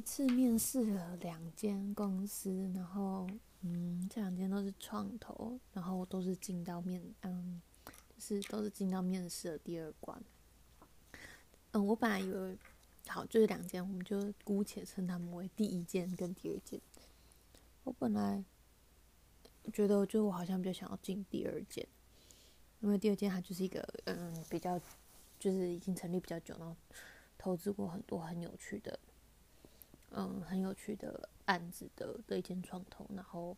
次面试了两间公司，然后嗯，这两间都是创投，然后都是进到面，嗯，是都是进到面试的第二关。嗯，我本来以为，好，就是两间，我们就姑且称他们为第一间跟第二间。我本来觉得，就我好像比较想要进第二间，因为第二间它就是一个嗯比较，就是已经成立比较久，然后投资过很多很有趣的。嗯，很有趣的案子的的一间创投，然后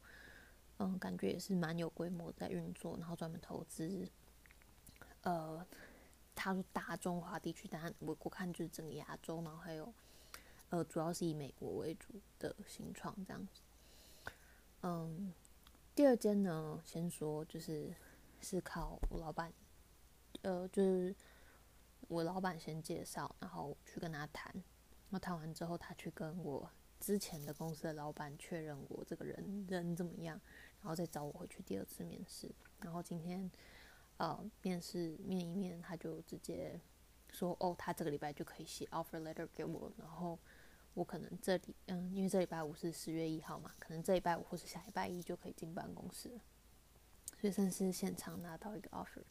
嗯，感觉也是蛮有规模在运作，然后专门投资，呃，他说大中华地区，但我我看就是整个亚洲，然后还有呃，主要是以美国为主的新创这样子。嗯，第二间呢，先说就是是靠我老板，呃，就是我老板先介绍，然后去跟他谈。那谈完之后，他去跟我之前的公司的老板确认我这个人人怎么样，然后再找我回去第二次面试。然后今天，呃，面试面一面，他就直接说：“哦，他这个礼拜就可以写 offer letter 给我。”然后我可能这里，嗯，因为这礼拜五是十月一号嘛，可能这礼拜五或是下礼拜一就可以进办公室。所以算是现场拿到一个 offer。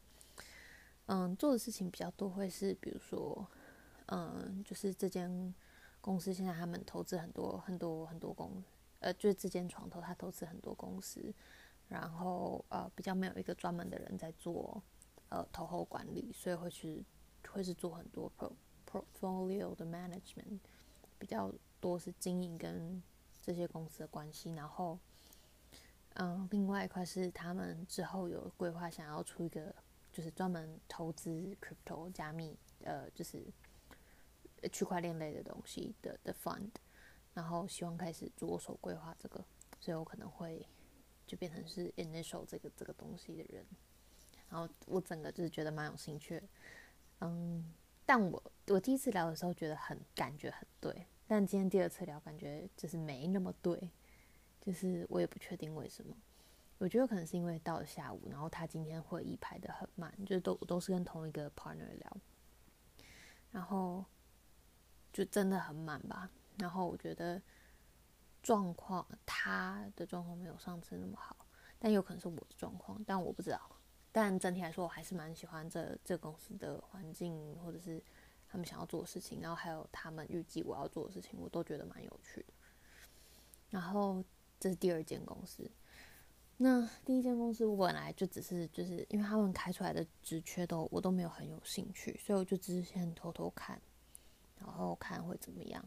嗯，做的事情比较多，会是比如说，嗯，就是这间。公司现在他们投资很多很多很多公，呃，就是这间创投他投资很多公司，然后呃比较没有一个专门的人在做呃投后管理，所以会去会是做很多 pro portfolio 的 management，比较多是经营跟这些公司的关系，然后嗯、另外一块是他们之后有规划想要出一个就是专门投资 crypto 加密呃就是。区块链类的东西的的 fund，然后希望开始着手规划这个，所以我可能会就变成是 initial 这个这个东西的人，然后我整个就是觉得蛮有兴趣，嗯，但我我第一次聊的时候觉得很感觉很对，但今天第二次聊感觉就是没那么对，就是我也不确定为什么，我觉得可能是因为到了下午，然后他今天会议排得很慢，就是都都是跟同一个 partner 聊，然后。就真的很满吧，然后我觉得状况，他的状况没有上次那么好，但有可能是我的状况，但我不知道。但整体来说，我还是蛮喜欢这这公司的环境，或者是他们想要做的事情，然后还有他们预计我要做的事情，我都觉得蛮有趣的。然后这是第二间公司，那第一间公司我本来就只是就是因为他们开出来的职缺都我都没有很有兴趣，所以我就只是先偷偷看。然后看会怎么样，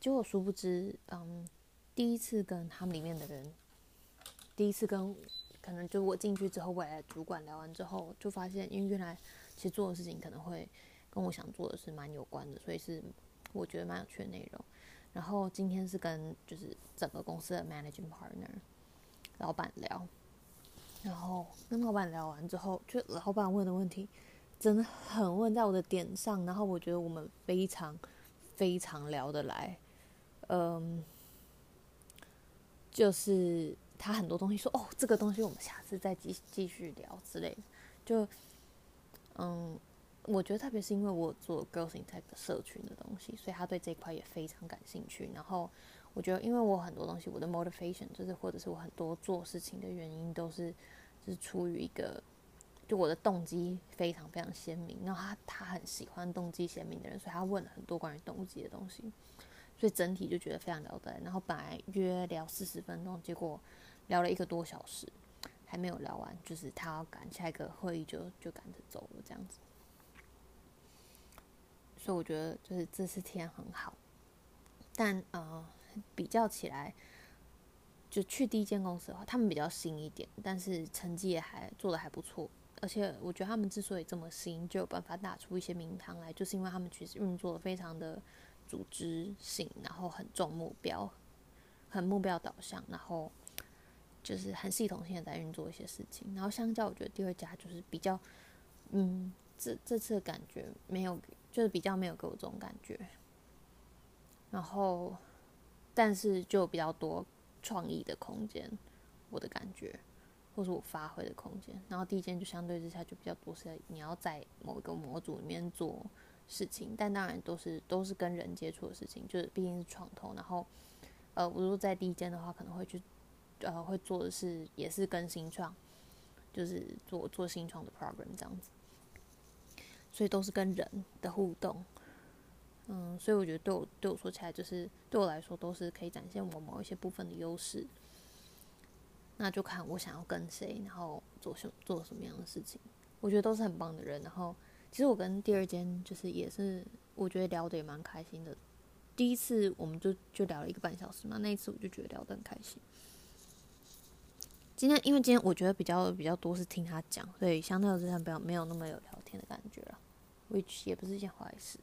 结果殊不知，嗯，第一次跟他们里面的人，第一次跟可能就我进去之后，未来主管聊完之后，就发现，因为原来其实做的事情可能会跟我想做的是蛮有关的，所以是我觉得蛮有趣的内容。然后今天是跟就是整个公司的 managing partner 老板聊，然后跟老板聊完之后，就老板问的问题真的很问在我的点上，然后我觉得我们非常。非常聊得来，嗯，就是他很多东西说哦，这个东西我们下次再继继续聊之类的，就嗯，我觉得特别是因为我做 Girls in Tech 的社群的东西，所以他对这一块也非常感兴趣。然后我觉得，因为我很多东西，我的 motivation 就是或者是我很多做事情的原因，都是就是出于一个。就我的动机非常非常鲜明，然后他他很喜欢动机鲜明的人，所以他问了很多关于动机的东西，所以整体就觉得非常聊得来。然后本来约聊四十分钟，结果聊了一个多小时，还没有聊完，就是他要赶下一个会议就就赶着走了这样子。所以我觉得就是这次体验很好，但呃比较起来，就去第一间公司的话，他们比较新一点，但是成绩也还做得还不错。而且我觉得他们之所以这么新，就有办法打出一些名堂来，就是因为他们其实运作的非常的组织性，然后很重目标，很目标导向，然后就是很系统性的在运作一些事情。然后相较，我觉得第二家就是比较，嗯，这这次的感觉没有，就是比较没有给我这种感觉。然后，但是就比较多创意的空间，我的感觉。或是我发挥的空间，然后第一间就相对之下就比较多是你要在某一个模组里面做事情，但当然都是都是跟人接触的事情，就是毕竟是创投，然后呃，我如果在第一间的话，可能会去呃会做的是也是跟新创，就是做做新创的 program 这样子，所以都是跟人的互动，嗯，所以我觉得对我对我说起来，就是对我来说都是可以展现我某一些部分的优势，那就看我想要跟谁，然后做什做什么样的事情，我觉得都是很棒的人，然后。其实我跟第二间就是也是，我觉得聊得也蛮开心的。第一次我们就就聊了一个半小时嘛，那一次我就觉得聊得很开心。今天因为今天我觉得比较比较多是听他讲，所以相对而言比较没有那么有聊天的感觉了，which 也不是一件坏事。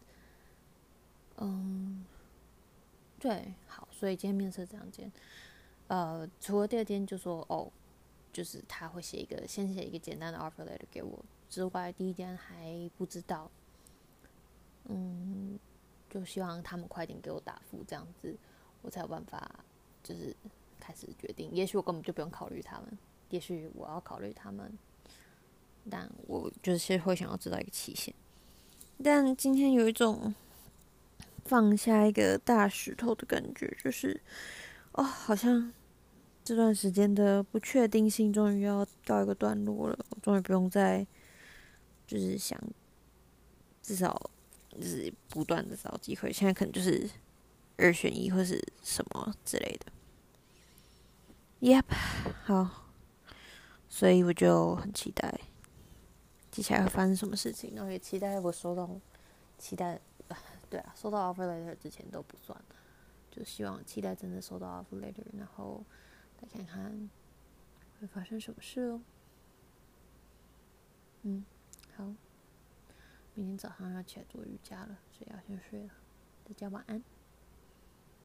嗯，对，好，所以今天面试这两间，呃，除了第二天就说哦，就是他会写一个先写一个简单的 offer letter 给我。之外，第一天还不知道，嗯，就希望他们快点给我答复，这样子我才有办法，就是开始决定。也许我根本就不用考虑他们，也许我要考虑他们，但我就是会想要知道一个期限。但今天有一种放下一个大石头的感觉，就是哦，好像这段时间的不确定性终于要告一个段落了，我终于不用再。就是想，至少就是不断的找机会。现在可能就是二选一或是什么之类的。Yep，好，所以我就很期待接下来会发生什么事情。然后也期待我收到，期待，对啊，收到 offer letter 之前都不算，就希望期待真的收到 offer letter，然后再看看会发生什么事哦。嗯。好，明天早上要起来做瑜伽了，所以要先睡了。大家晚安。